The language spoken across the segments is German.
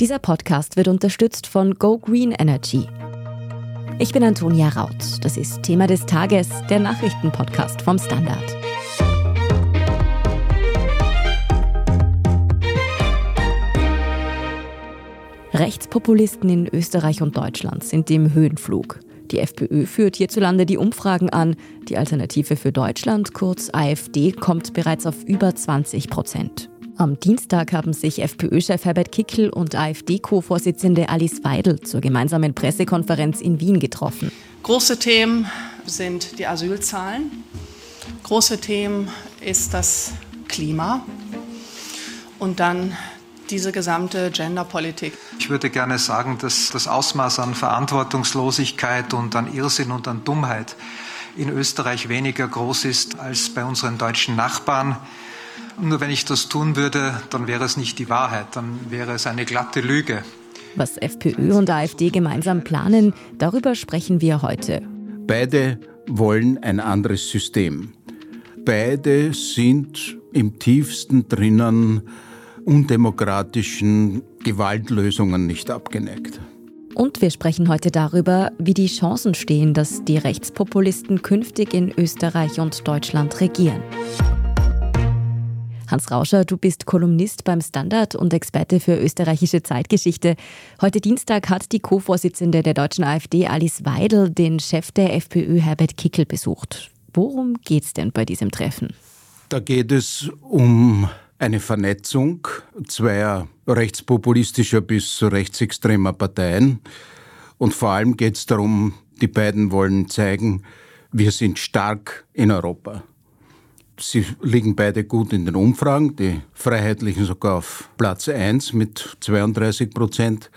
Dieser Podcast wird unterstützt von Go Green Energy. Ich bin Antonia Raut. Das ist Thema des Tages, der Nachrichtenpodcast vom Standard. Rechtspopulisten in Österreich und Deutschland sind im Höhenflug. Die FPÖ führt hierzulande die Umfragen an. Die Alternative für Deutschland, kurz AfD, kommt bereits auf über 20 Prozent. Am Dienstag haben sich FPÖ-Chef Herbert Kickl und AfD-Co-Vorsitzende Alice Weidel zur gemeinsamen Pressekonferenz in Wien getroffen. Große Themen sind die Asylzahlen. Große Themen ist das Klima. Und dann diese gesamte Genderpolitik. Ich würde gerne sagen, dass das Ausmaß an Verantwortungslosigkeit und an Irrsinn und an Dummheit in Österreich weniger groß ist als bei unseren deutschen Nachbarn. Nur wenn ich das tun würde, dann wäre es nicht die Wahrheit, dann wäre es eine glatte Lüge. Was FPÖ und AfD gemeinsam planen, darüber sprechen wir heute. Beide wollen ein anderes System. Beide sind im tiefsten drinnen undemokratischen Gewaltlösungen nicht abgeneigt. Und wir sprechen heute darüber, wie die Chancen stehen, dass die Rechtspopulisten künftig in Österreich und Deutschland regieren. Hans Rauscher, du bist Kolumnist beim Standard und Experte für österreichische Zeitgeschichte. Heute Dienstag hat die Co-Vorsitzende der deutschen AfD, Alice Weidel, den Chef der FPÖ, Herbert Kickel, besucht. Worum geht es denn bei diesem Treffen? Da geht es um eine Vernetzung zweier rechtspopulistischer bis rechtsextremer Parteien. Und vor allem geht es darum, die beiden wollen zeigen, wir sind stark in Europa. Sie liegen beide gut in den Umfragen, die Freiheitlichen sogar auf Platz 1 mit 32 Prozent.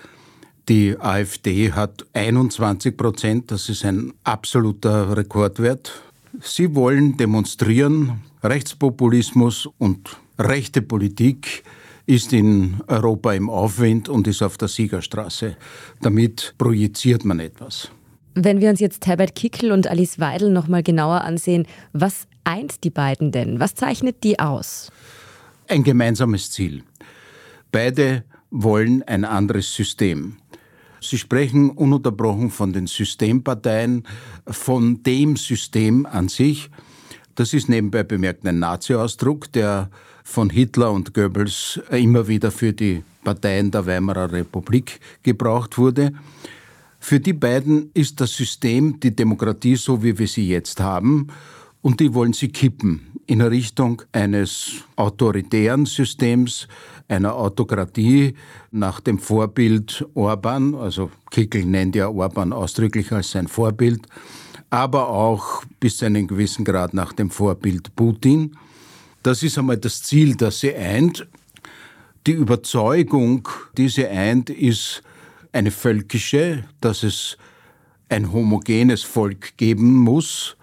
Die AfD hat 21 Prozent, das ist ein absoluter Rekordwert. Sie wollen demonstrieren, Rechtspopulismus und rechte Politik ist in Europa im Aufwind und ist auf der Siegerstraße. Damit projiziert man etwas. Wenn wir uns jetzt Herbert Kickl und Alice Weidel noch mal genauer ansehen, was eint die beiden denn? Was zeichnet die aus? Ein gemeinsames Ziel. Beide wollen ein anderes System. Sie sprechen ununterbrochen von den Systemparteien, von dem System an sich. Das ist nebenbei bemerkt ein Nazi-Ausdruck, der von Hitler und Goebbels immer wieder für die Parteien der Weimarer Republik gebraucht wurde. Für die beiden ist das System die Demokratie so, wie wir sie jetzt haben, und die wollen sie kippen in Richtung eines autoritären Systems, einer Autokratie nach dem Vorbild Orban, also Kickel nennt ja Orban ausdrücklich als sein Vorbild, aber auch bis zu einem gewissen Grad nach dem Vorbild Putin. Das ist einmal das Ziel, das sie eint. Die Überzeugung, die sie eint, ist eine völkische, dass es ein homogenes Volk geben muss,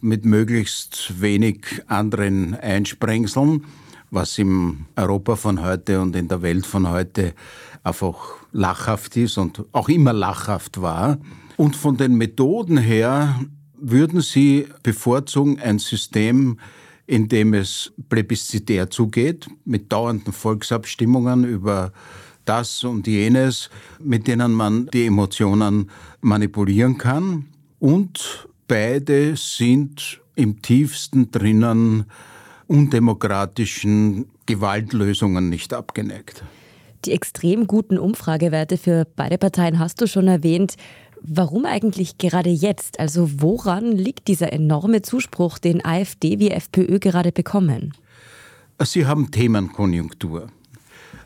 mit möglichst wenig anderen Einsprengseln, was im Europa von heute und in der Welt von heute einfach lachhaft ist und auch immer lachhaft war. Und von den Methoden her würden Sie bevorzugen ein System, in dem es plebiszitär zugeht, mit dauernden Volksabstimmungen über das und jenes, mit denen man die Emotionen manipulieren kann. Und beide sind im tiefsten drinnen undemokratischen Gewaltlösungen nicht abgeneigt. Die extrem guten Umfragewerte für beide Parteien hast du schon erwähnt. Warum eigentlich gerade jetzt? Also woran liegt dieser enorme Zuspruch, den AfD wie FPÖ gerade bekommen? Sie haben Themenkonjunktur.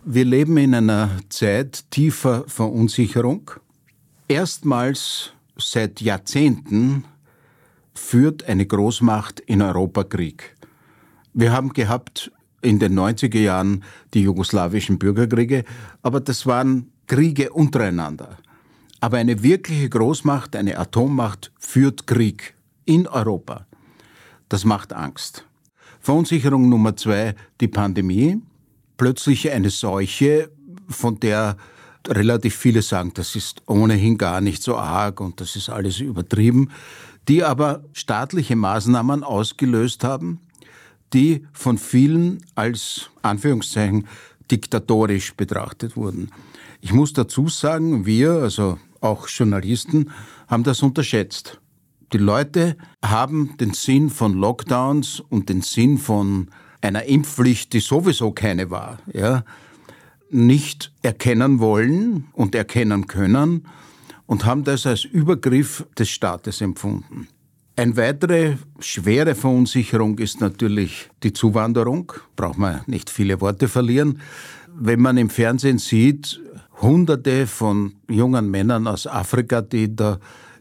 Wir leben in einer Zeit tiefer Verunsicherung. Erstmals seit Jahrzehnten führt eine Großmacht in Europa Krieg. Wir haben gehabt in den 90er Jahren die jugoslawischen Bürgerkriege, aber das waren Kriege untereinander. Aber eine wirkliche Großmacht, eine Atommacht führt Krieg in Europa. Das macht Angst. Verunsicherung Nummer zwei, die Pandemie. Plötzlich eine Seuche, von der relativ viele sagen, das ist ohnehin gar nicht so arg und das ist alles übertrieben, die aber staatliche Maßnahmen ausgelöst haben, die von vielen als Anführungszeichen diktatorisch betrachtet wurden. Ich muss dazu sagen, wir, also auch Journalisten, haben das unterschätzt. Die Leute haben den Sinn von Lockdowns und den Sinn von einer Impfpflicht, die sowieso keine war, ja, nicht erkennen wollen und erkennen können und haben das als Übergriff des Staates empfunden. Eine weitere schwere Verunsicherung ist natürlich die Zuwanderung. Braucht man nicht viele Worte verlieren. Wenn man im Fernsehen sieht, Hunderte von jungen Männern aus Afrika, die da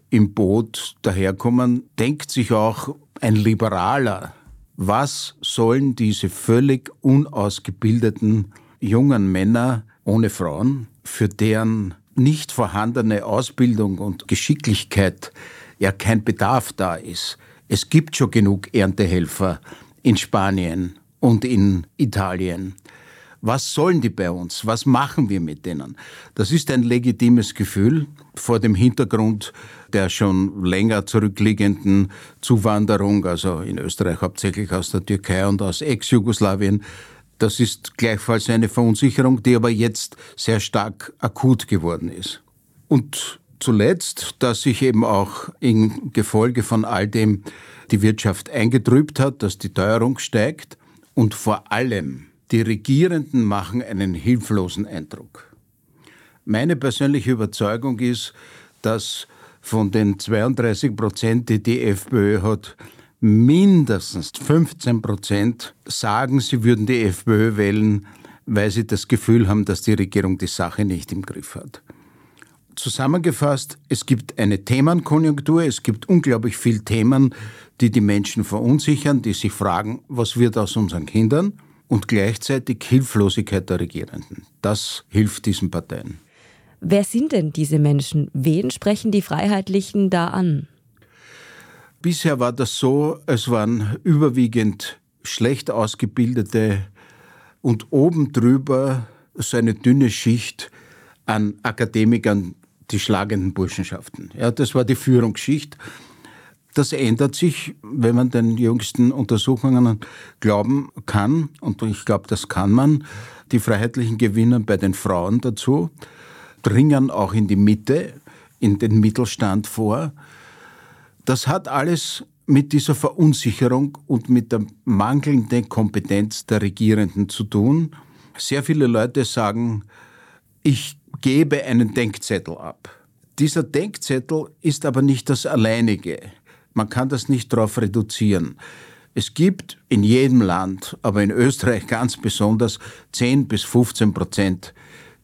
im Boot daherkommen, denkt sich auch ein Liberaler, was sollen diese völlig unausgebildeten jungen Männer ohne Frauen, für deren nicht vorhandene Ausbildung und Geschicklichkeit ja kein Bedarf da ist. Es gibt schon genug Erntehelfer in Spanien und in Italien. Was sollen die bei uns? Was machen wir mit denen? Das ist ein legitimes Gefühl vor dem Hintergrund der schon länger zurückliegenden Zuwanderung, also in Österreich hauptsächlich aus der Türkei und aus Ex-Jugoslawien. Das ist gleichfalls eine Verunsicherung, die aber jetzt sehr stark akut geworden ist. Und zuletzt, dass sich eben auch im Gefolge von all dem die Wirtschaft eingetrübt hat, dass die Teuerung steigt und vor allem die Regierenden machen einen hilflosen Eindruck. Meine persönliche Überzeugung ist, dass von den 32 Prozent, die die FPÖ hat, mindestens 15 Prozent sagen, sie würden die FPÖ wählen, weil sie das Gefühl haben, dass die Regierung die Sache nicht im Griff hat. Zusammengefasst, es gibt eine Themenkonjunktur, es gibt unglaublich viele Themen, die die Menschen verunsichern, die sich fragen, was wird aus unseren Kindern und gleichzeitig Hilflosigkeit der Regierenden. Das hilft diesen Parteien. Wer sind denn diese Menschen? Wen sprechen die Freiheitlichen da an? Bisher war das so, es waren überwiegend schlecht ausgebildete und oben drüber so eine dünne Schicht an Akademikern, die schlagenden Burschenschaften. Ja, das war die Führungsschicht. Das ändert sich, wenn man den jüngsten Untersuchungen glauben kann, und ich glaube, das kann man. Die Freiheitlichen gewinnen bei den Frauen dazu dringen auch in die Mitte, in den Mittelstand vor. Das hat alles mit dieser Verunsicherung und mit der mangelnden Kompetenz der Regierenden zu tun. Sehr viele Leute sagen, ich gebe einen Denkzettel ab. Dieser Denkzettel ist aber nicht das alleinige. Man kann das nicht darauf reduzieren. Es gibt in jedem Land, aber in Österreich ganz besonders, 10 bis 15 Prozent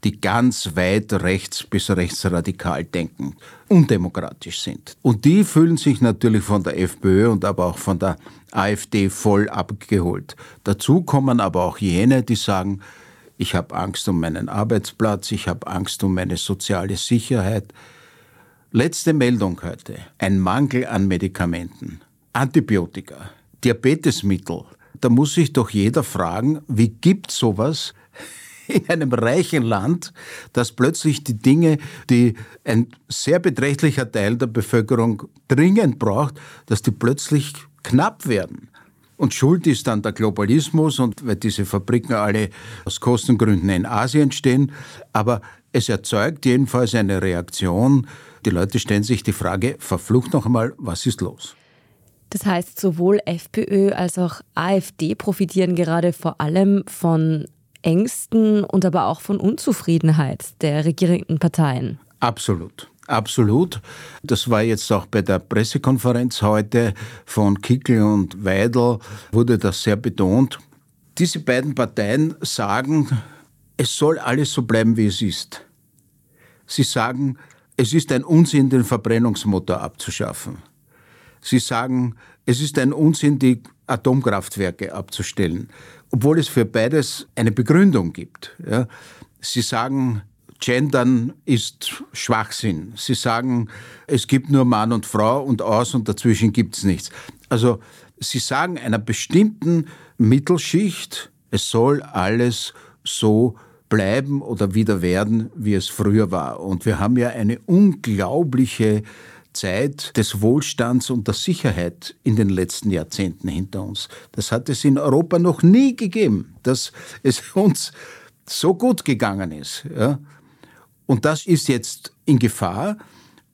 die ganz weit rechts bis rechtsradikal denken, undemokratisch sind. Und die fühlen sich natürlich von der FPÖ und aber auch von der AfD voll abgeholt. Dazu kommen aber auch jene, die sagen, ich habe Angst um meinen Arbeitsplatz, ich habe Angst um meine soziale Sicherheit. Letzte Meldung heute. Ein Mangel an Medikamenten, Antibiotika, Diabetesmittel. Da muss sich doch jeder fragen, wie gibt sowas in einem reichen Land, dass plötzlich die Dinge, die ein sehr beträchtlicher Teil der Bevölkerung dringend braucht, dass die plötzlich knapp werden. Und Schuld ist dann der Globalismus und weil diese Fabriken alle aus Kostengründen in Asien stehen. Aber es erzeugt jedenfalls eine Reaktion. Die Leute stellen sich die Frage, verflucht noch einmal, was ist los? Das heißt, sowohl FPÖ als auch AfD profitieren gerade vor allem von Ängsten und aber auch von Unzufriedenheit der regierenden Parteien. Absolut. Absolut. Das war jetzt auch bei der Pressekonferenz heute von Kickel und Weidel, wurde das sehr betont. Diese beiden Parteien sagen, es soll alles so bleiben, wie es ist. Sie sagen, es ist ein Unsinn, den Verbrennungsmotor abzuschaffen. Sie sagen, es ist ein Unsinn, die Atomkraftwerke abzustellen obwohl es für beides eine Begründung gibt. Ja. Sie sagen, Gendern ist Schwachsinn. Sie sagen, es gibt nur Mann und Frau und aus und dazwischen gibt es nichts. Also Sie sagen einer bestimmten Mittelschicht, es soll alles so bleiben oder wieder werden, wie es früher war. Und wir haben ja eine unglaubliche Zeit des Wohlstands und der Sicherheit in den letzten Jahrzehnten hinter uns. Das hat es in Europa noch nie gegeben, dass es uns so gut gegangen ist. Ja? Und das ist jetzt in Gefahr.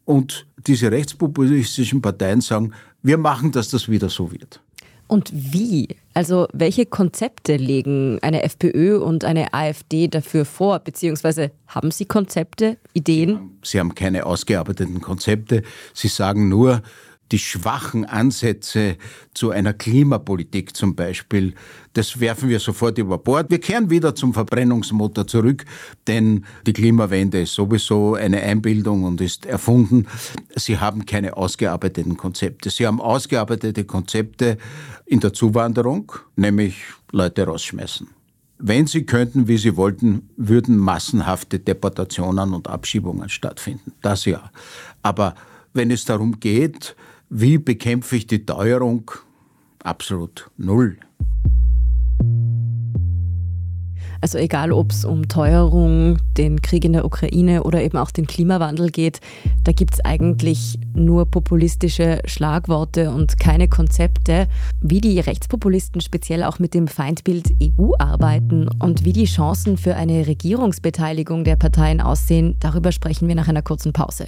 Und diese rechtspopulistischen Parteien sagen, wir machen, dass das wieder so wird. Und wie? Also welche Konzepte legen eine FPÖ und eine AfD dafür vor? Beziehungsweise haben Sie Konzepte, Ideen? Sie haben keine ausgearbeiteten Konzepte. Sie sagen nur, die schwachen Ansätze zu einer Klimapolitik zum Beispiel, das werfen wir sofort über Bord. Wir kehren wieder zum Verbrennungsmotor zurück, denn die Klimawende ist sowieso eine Einbildung und ist erfunden. Sie haben keine ausgearbeiteten Konzepte. Sie haben ausgearbeitete Konzepte in der Zuwanderung, nämlich Leute rausschmeißen. Wenn sie könnten, wie sie wollten, würden massenhafte Deportationen und Abschiebungen stattfinden. Das ja. Aber wenn es darum geht, wie bekämpfe ich die Teuerung? Absolut null. Also egal, ob es um Teuerung, den Krieg in der Ukraine oder eben auch den Klimawandel geht, da gibt es eigentlich nur populistische Schlagworte und keine Konzepte. Wie die Rechtspopulisten speziell auch mit dem Feindbild EU arbeiten und wie die Chancen für eine Regierungsbeteiligung der Parteien aussehen, darüber sprechen wir nach einer kurzen Pause.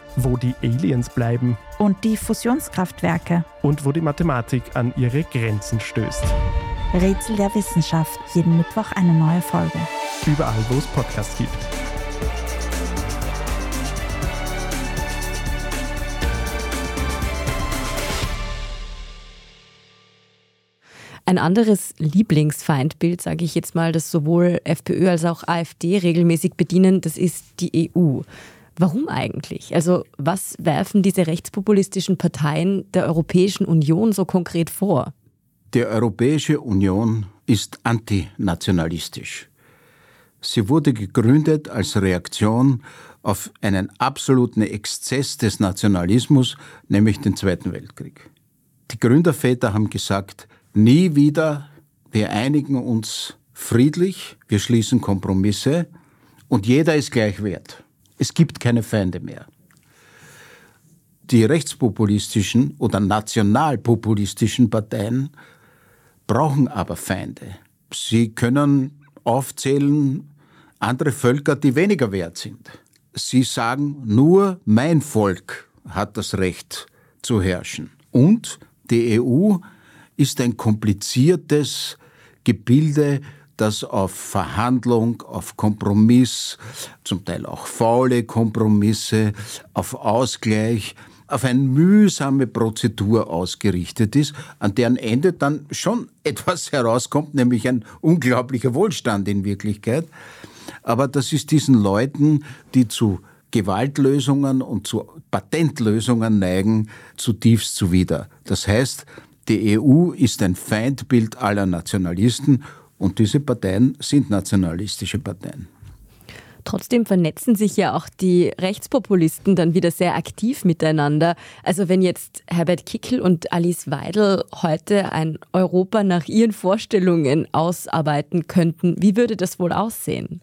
wo die Aliens bleiben und die Fusionskraftwerke und wo die Mathematik an ihre Grenzen stößt. Rätsel der Wissenschaft, jeden Mittwoch eine neue Folge. Überall, wo es Podcasts gibt. Ein anderes Lieblingsfeindbild, sage ich jetzt mal, das sowohl FPÖ als auch AfD regelmäßig bedienen, das ist die EU. Warum eigentlich? Also was werfen diese rechtspopulistischen Parteien der Europäischen Union so konkret vor? Die Europäische Union ist antinationalistisch. Sie wurde gegründet als Reaktion auf einen absoluten Exzess des Nationalismus, nämlich den Zweiten Weltkrieg. Die Gründerväter haben gesagt, nie wieder, wir einigen uns friedlich, wir schließen Kompromisse und jeder ist gleich wert. Es gibt keine Feinde mehr. Die rechtspopulistischen oder nationalpopulistischen Parteien brauchen aber Feinde. Sie können aufzählen andere Völker, die weniger wert sind. Sie sagen, nur mein Volk hat das Recht zu herrschen. Und die EU ist ein kompliziertes Gebilde, das auf Verhandlung, auf Kompromiss, zum Teil auch faule Kompromisse, auf Ausgleich, auf eine mühsame Prozedur ausgerichtet ist, an deren Ende dann schon etwas herauskommt, nämlich ein unglaublicher Wohlstand in Wirklichkeit. Aber das ist diesen Leuten, die zu Gewaltlösungen und zu Patentlösungen neigen, zutiefst zuwider. Das heißt, die EU ist ein Feindbild aller Nationalisten und diese Parteien sind nationalistische Parteien. Trotzdem vernetzen sich ja auch die Rechtspopulisten dann wieder sehr aktiv miteinander. Also wenn jetzt Herbert Kickel und Alice Weidel heute ein Europa nach ihren Vorstellungen ausarbeiten könnten, wie würde das wohl aussehen?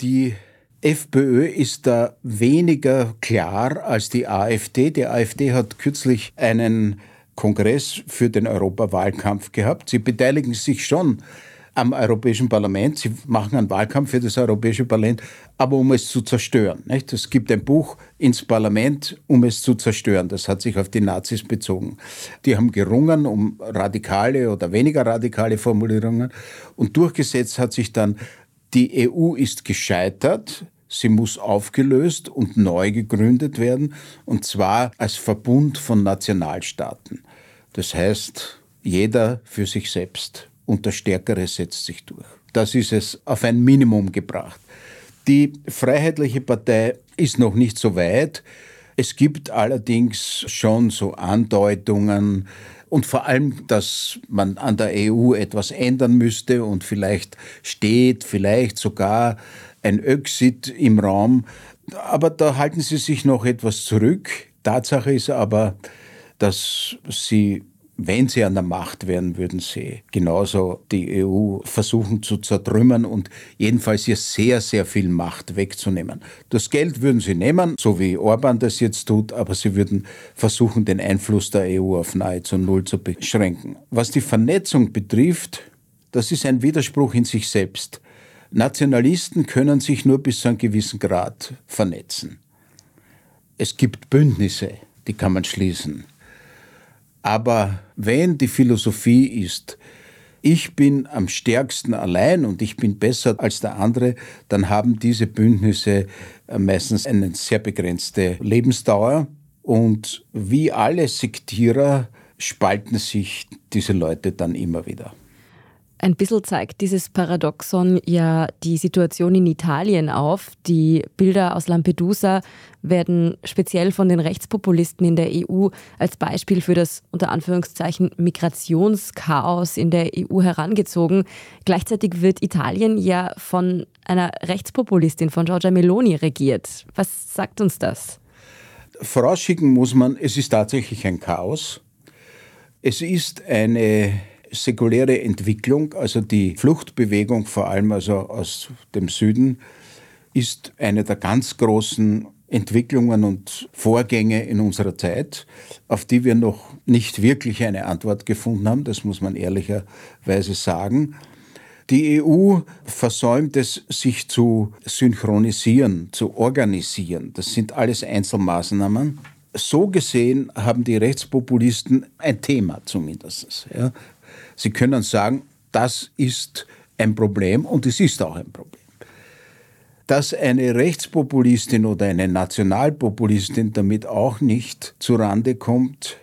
Die FPÖ ist da weniger klar als die AfD. Die AfD hat kürzlich einen Kongress für den Europawahlkampf gehabt. Sie beteiligen sich schon am Europäischen Parlament. Sie machen einen Wahlkampf für das Europäische Parlament, aber um es zu zerstören. Nicht? Es gibt ein Buch ins Parlament, um es zu zerstören. Das hat sich auf die Nazis bezogen. Die haben gerungen um radikale oder weniger radikale Formulierungen und durchgesetzt hat sich dann, die EU ist gescheitert. Sie muss aufgelöst und neu gegründet werden, und zwar als Verbund von Nationalstaaten. Das heißt, jeder für sich selbst und der Stärkere setzt sich durch. Das ist es auf ein Minimum gebracht. Die Freiheitliche Partei ist noch nicht so weit. Es gibt allerdings schon so Andeutungen und vor allem, dass man an der EU etwas ändern müsste und vielleicht steht, vielleicht sogar ein Exit im Raum. Aber da halten sie sich noch etwas zurück. Tatsache ist aber, dass sie wenn sie an der Macht wären, würden sie genauso die EU versuchen zu zertrümmern und jedenfalls ihr sehr, sehr viel Macht wegzunehmen. Das Geld würden sie nehmen, so wie Orban das jetzt tut, aber sie würden versuchen, den Einfluss der EU auf nahezu null zu beschränken. Was die Vernetzung betrifft, das ist ein Widerspruch in sich selbst. Nationalisten können sich nur bis zu einem gewissen Grad vernetzen. Es gibt Bündnisse, die kann man schließen. Aber wenn die Philosophie ist, ich bin am stärksten allein und ich bin besser als der andere, dann haben diese Bündnisse äh, meistens eine sehr begrenzte Lebensdauer. Und wie alle Sektierer spalten sich diese Leute dann immer wieder. Ein bisschen zeigt dieses Paradoxon ja die Situation in Italien auf. Die Bilder aus Lampedusa werden speziell von den Rechtspopulisten in der EU als Beispiel für das unter Anführungszeichen Migrationschaos in der EU herangezogen. Gleichzeitig wird Italien ja von einer Rechtspopulistin, von Giorgia Meloni regiert. Was sagt uns das? Vorausschicken muss man, es ist tatsächlich ein Chaos. Es ist eine säkuläre Entwicklung, also die Fluchtbewegung vor allem also aus dem Süden, ist eine der ganz großen Entwicklungen und Vorgänge in unserer Zeit, auf die wir noch nicht wirklich eine Antwort gefunden haben, das muss man ehrlicherweise sagen. Die EU versäumt es, sich zu synchronisieren, zu organisieren. Das sind alles Einzelmaßnahmen. So gesehen haben die Rechtspopulisten ein Thema zumindest. Ja. Sie können sagen, das ist ein Problem und es ist auch ein Problem. Dass eine Rechtspopulistin oder eine Nationalpopulistin damit auch nicht zurande kommt,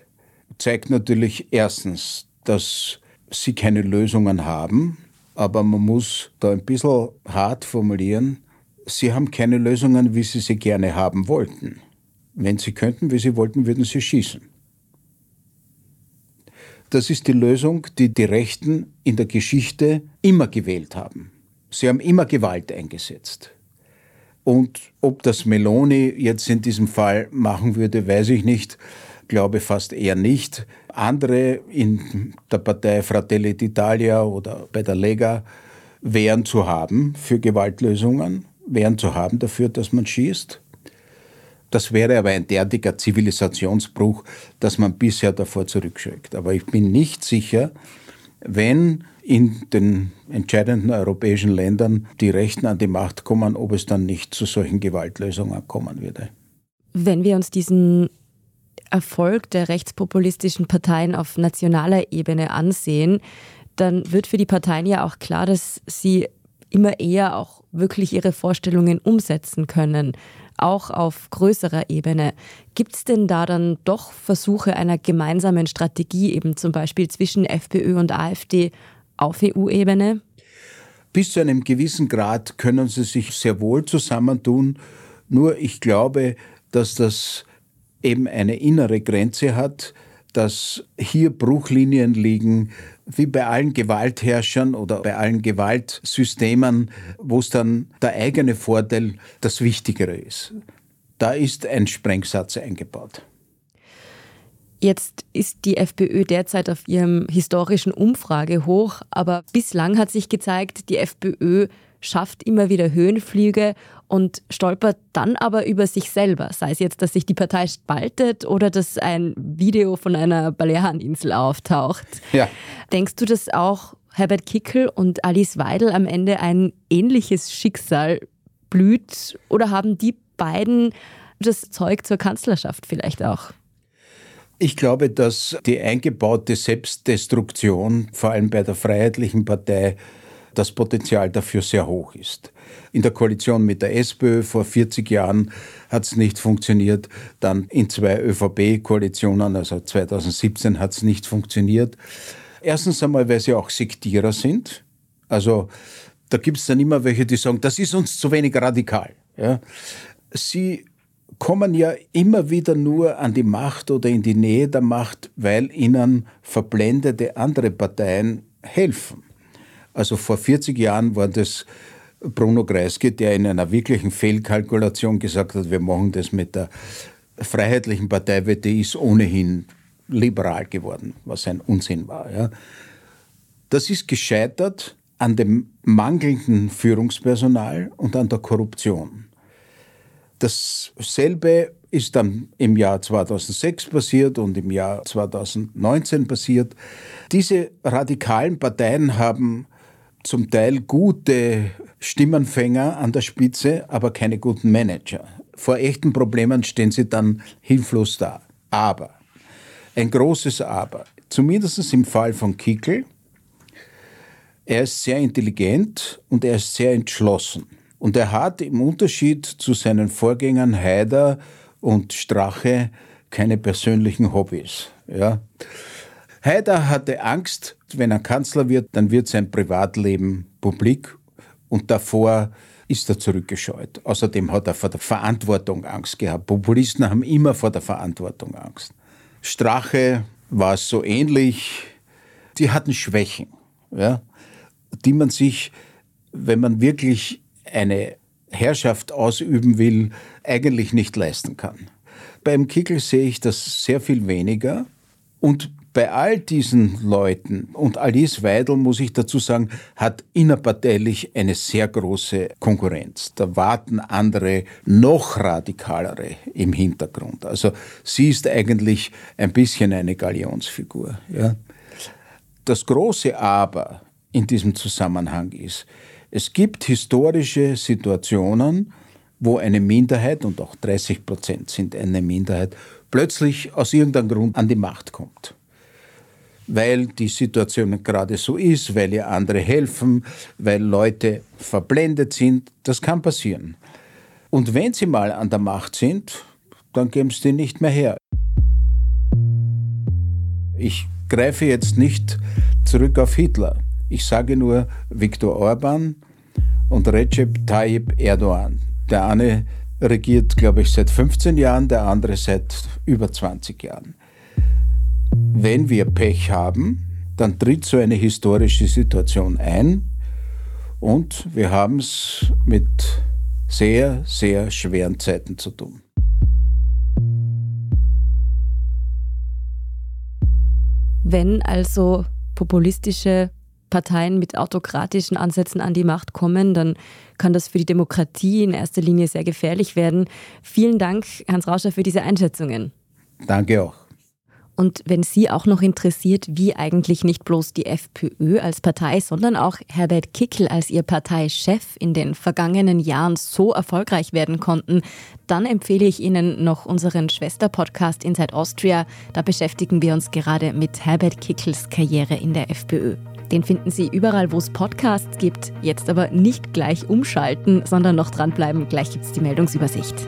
zeigt natürlich erstens, dass sie keine Lösungen haben, aber man muss da ein bisschen hart formulieren, sie haben keine Lösungen, wie sie sie gerne haben wollten. Wenn sie könnten, wie sie wollten, würden sie schießen. Das ist die Lösung, die die Rechten in der Geschichte immer gewählt haben. Sie haben immer Gewalt eingesetzt. Und ob das Meloni jetzt in diesem Fall machen würde, weiß ich nicht. Glaube fast eher nicht. Andere in der Partei Fratelli d'Italia oder bei der Lega wären zu haben für Gewaltlösungen, wären zu haben dafür, dass man schießt. Das wäre aber ein derartiger Zivilisationsbruch, dass man bisher davor zurückschreckt. Aber ich bin nicht sicher, wenn in den entscheidenden europäischen Ländern die Rechten an die Macht kommen, ob es dann nicht zu solchen Gewaltlösungen kommen würde. Wenn wir uns diesen Erfolg der rechtspopulistischen Parteien auf nationaler Ebene ansehen, dann wird für die Parteien ja auch klar, dass sie immer eher auch wirklich ihre Vorstellungen umsetzen können auch auf größerer Ebene. Gibt es denn da dann doch Versuche einer gemeinsamen Strategie, eben zum Beispiel zwischen FPÖ und AfD auf EU-Ebene? Bis zu einem gewissen Grad können sie sich sehr wohl zusammentun. Nur ich glaube, dass das eben eine innere Grenze hat, dass hier Bruchlinien liegen, wie bei allen Gewaltherrschern oder bei allen Gewaltsystemen, wo es dann der eigene Vorteil das Wichtigere ist. Da ist ein Sprengsatz eingebaut. Jetzt ist die FPÖ derzeit auf ihrem historischen Umfragehoch, aber bislang hat sich gezeigt, die FPÖ schafft immer wieder Höhenflüge und stolpert dann aber über sich selber. Sei es jetzt, dass sich die Partei spaltet oder dass ein Video von einer Baleareninsel auftaucht. Ja. Denkst du, dass auch Herbert Kickel und Alice Weidel am Ende ein ähnliches Schicksal blüht? Oder haben die beiden das Zeug zur Kanzlerschaft vielleicht auch? Ich glaube, dass die eingebaute Selbstdestruktion, vor allem bei der Freiheitlichen Partei, das Potenzial dafür sehr hoch ist. In der Koalition mit der SPÖ vor 40 Jahren hat es nicht funktioniert. Dann in zwei ÖVP-Koalitionen, also 2017 hat es nicht funktioniert. Erstens einmal, weil sie auch Sektierer sind. Also da gibt es dann immer welche, die sagen, das ist uns zu wenig radikal. Ja. Sie kommen ja immer wieder nur an die Macht oder in die Nähe der Macht, weil ihnen verblendete andere Parteien helfen. Also vor 40 Jahren war das Bruno Kreisky, der in einer wirklichen Fehlkalkulation gesagt hat, wir machen das mit der Freiheitlichen Partei, weil die ist ohnehin liberal geworden, was ein Unsinn war. Ja. Das ist gescheitert an dem mangelnden Führungspersonal und an der Korruption. Dasselbe ist dann im Jahr 2006 passiert und im Jahr 2019 passiert. Diese radikalen Parteien haben zum Teil gute Stimmenfänger an der Spitze, aber keine guten Manager. Vor echten Problemen stehen sie dann hilflos da. Aber, ein großes Aber, zumindest im Fall von Kickel, er ist sehr intelligent und er ist sehr entschlossen. Und er hat im Unterschied zu seinen Vorgängern Haider und Strache keine persönlichen Hobbys. Ja. Haider hatte Angst, wenn er Kanzler wird, dann wird sein Privatleben publik und davor ist er zurückgescheut. Außerdem hat er vor der Verantwortung Angst gehabt. Populisten haben immer vor der Verantwortung Angst. Strache war es so ähnlich. Die hatten Schwächen, ja, die man sich, wenn man wirklich eine Herrschaft ausüben will, eigentlich nicht leisten kann. Beim Kickel sehe ich das sehr viel weniger. Und bei all diesen Leuten und Alice Weidel, muss ich dazu sagen, hat innerparteilich eine sehr große Konkurrenz. Da warten andere, noch radikalere im Hintergrund. Also sie ist eigentlich ein bisschen eine Galionsfigur. Ja. Das große Aber in diesem Zusammenhang ist, es gibt historische Situationen, wo eine Minderheit, und auch 30 Prozent sind eine Minderheit, plötzlich aus irgendeinem Grund an die Macht kommt. Weil die Situation gerade so ist, weil ihr andere helfen, weil Leute verblendet sind, das kann passieren. Und wenn sie mal an der Macht sind, dann geben sie die nicht mehr her. Ich greife jetzt nicht zurück auf Hitler. Ich sage nur Viktor Orban und Recep Tayyip Erdogan. Der eine regiert, glaube ich, seit 15 Jahren, der andere seit über 20 Jahren. Wenn wir Pech haben, dann tritt so eine historische Situation ein und wir haben es mit sehr, sehr schweren Zeiten zu tun. Wenn also populistische Parteien mit autokratischen Ansätzen an die Macht kommen, dann kann das für die Demokratie in erster Linie sehr gefährlich werden. Vielen Dank, Hans Rauscher, für diese Einschätzungen. Danke auch. Und wenn Sie auch noch interessiert, wie eigentlich nicht bloß die FPÖ als Partei, sondern auch Herbert Kickel als Ihr Parteichef in den vergangenen Jahren so erfolgreich werden konnten, dann empfehle ich Ihnen noch unseren Schwesterpodcast Inside Austria. Da beschäftigen wir uns gerade mit Herbert Kickels Karriere in der FPÖ. Den finden Sie überall, wo es Podcasts gibt. Jetzt aber nicht gleich umschalten, sondern noch dranbleiben. Gleich gibt es die Meldungsübersicht.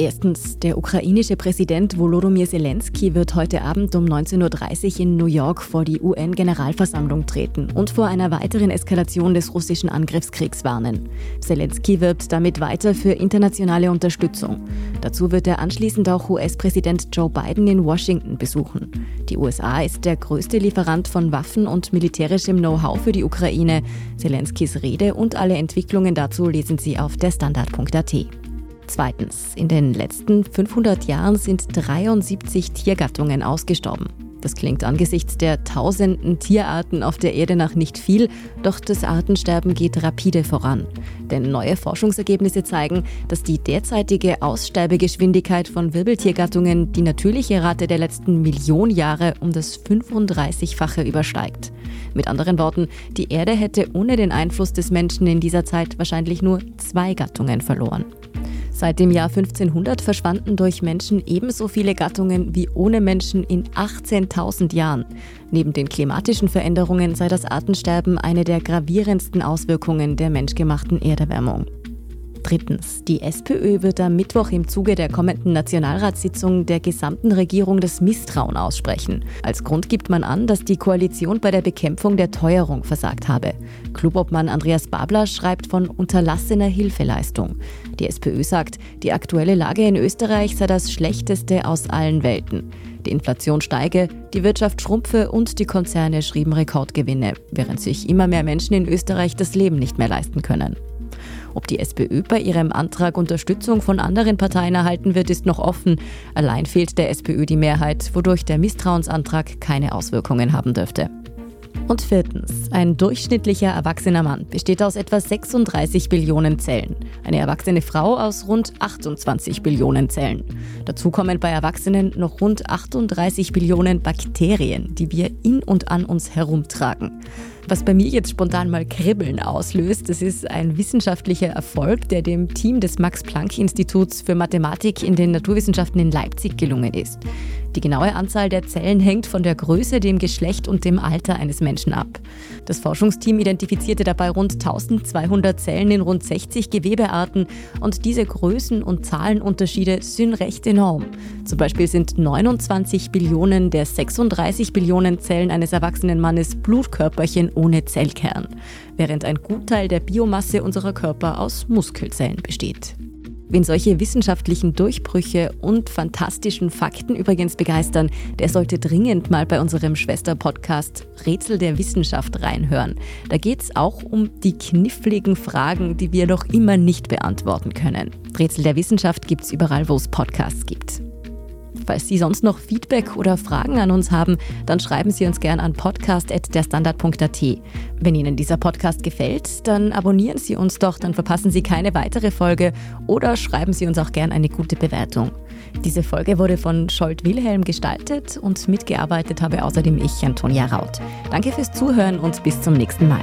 Erstens, der ukrainische Präsident Volodymyr Zelensky wird heute Abend um 19.30 Uhr in New York vor die UN-Generalversammlung treten und vor einer weiteren Eskalation des russischen Angriffskriegs warnen. Zelensky wirbt damit weiter für internationale Unterstützung. Dazu wird er anschließend auch US-Präsident Joe Biden in Washington besuchen. Die USA ist der größte Lieferant von Waffen und militärischem Know-how für die Ukraine. Zelenskys Rede und alle Entwicklungen dazu lesen Sie auf der Standard.at. Zweitens, in den letzten 500 Jahren sind 73 Tiergattungen ausgestorben. Das klingt angesichts der tausenden Tierarten auf der Erde nach nicht viel, doch das Artensterben geht rapide voran. Denn neue Forschungsergebnisse zeigen, dass die derzeitige Aussterbegeschwindigkeit von Wirbeltiergattungen die natürliche Rate der letzten Million Jahre um das 35-fache übersteigt. Mit anderen Worten, die Erde hätte ohne den Einfluss des Menschen in dieser Zeit wahrscheinlich nur zwei Gattungen verloren. Seit dem Jahr 1500 verschwanden durch Menschen ebenso viele Gattungen wie ohne Menschen in 18.000 Jahren. Neben den klimatischen Veränderungen sei das Artensterben eine der gravierendsten Auswirkungen der menschgemachten Erderwärmung. Drittens. Die SPÖ wird am Mittwoch im Zuge der kommenden Nationalratssitzung der gesamten Regierung das Misstrauen aussprechen. Als Grund gibt man an, dass die Koalition bei der Bekämpfung der Teuerung versagt habe. Klubobmann Andreas Babler schreibt von unterlassener Hilfeleistung. Die SPÖ sagt, die aktuelle Lage in Österreich sei das schlechteste aus allen Welten. Die Inflation steige, die Wirtschaft schrumpfe und die Konzerne schrieben Rekordgewinne, während sich immer mehr Menschen in Österreich das Leben nicht mehr leisten können. Ob die SPÖ bei ihrem Antrag Unterstützung von anderen Parteien erhalten wird, ist noch offen. Allein fehlt der SPÖ die Mehrheit, wodurch der Misstrauensantrag keine Auswirkungen haben dürfte. Und viertens, ein durchschnittlicher erwachsener Mann besteht aus etwa 36 Billionen Zellen, eine erwachsene Frau aus rund 28 Billionen Zellen. Dazu kommen bei Erwachsenen noch rund 38 Billionen Bakterien, die wir in und an uns herumtragen. Was bei mir jetzt spontan mal Kribbeln auslöst, das ist ein wissenschaftlicher Erfolg, der dem Team des Max-Planck-Instituts für Mathematik in den Naturwissenschaften in Leipzig gelungen ist. Die genaue Anzahl der Zellen hängt von der Größe, dem Geschlecht und dem Alter eines Menschen ab. Das Forschungsteam identifizierte dabei rund 1200 Zellen in rund 60 Gewebearten und diese Größen- und Zahlenunterschiede sind recht enorm. Zum Beispiel sind 29 Billionen der 36 Billionen Zellen eines erwachsenen Mannes Blutkörperchen ohne Zellkern, während ein Gutteil der Biomasse unserer Körper aus Muskelzellen besteht. Wen solche wissenschaftlichen Durchbrüche und fantastischen Fakten übrigens begeistern, der sollte dringend mal bei unserem Schwester-Podcast Rätsel der Wissenschaft reinhören. Da geht es auch um die kniffligen Fragen, die wir noch immer nicht beantworten können. Rätsel der Wissenschaft gibt es überall, wo es Podcasts gibt. Falls Sie sonst noch Feedback oder Fragen an uns haben, dann schreiben Sie uns gerne an podcast.derstandard.at. Wenn Ihnen dieser Podcast gefällt, dann abonnieren Sie uns doch, dann verpassen Sie keine weitere Folge oder schreiben Sie uns auch gerne eine gute Bewertung. Diese Folge wurde von Scholt Wilhelm gestaltet und mitgearbeitet habe außerdem ich, Antonia Raut. Danke fürs Zuhören und bis zum nächsten Mal.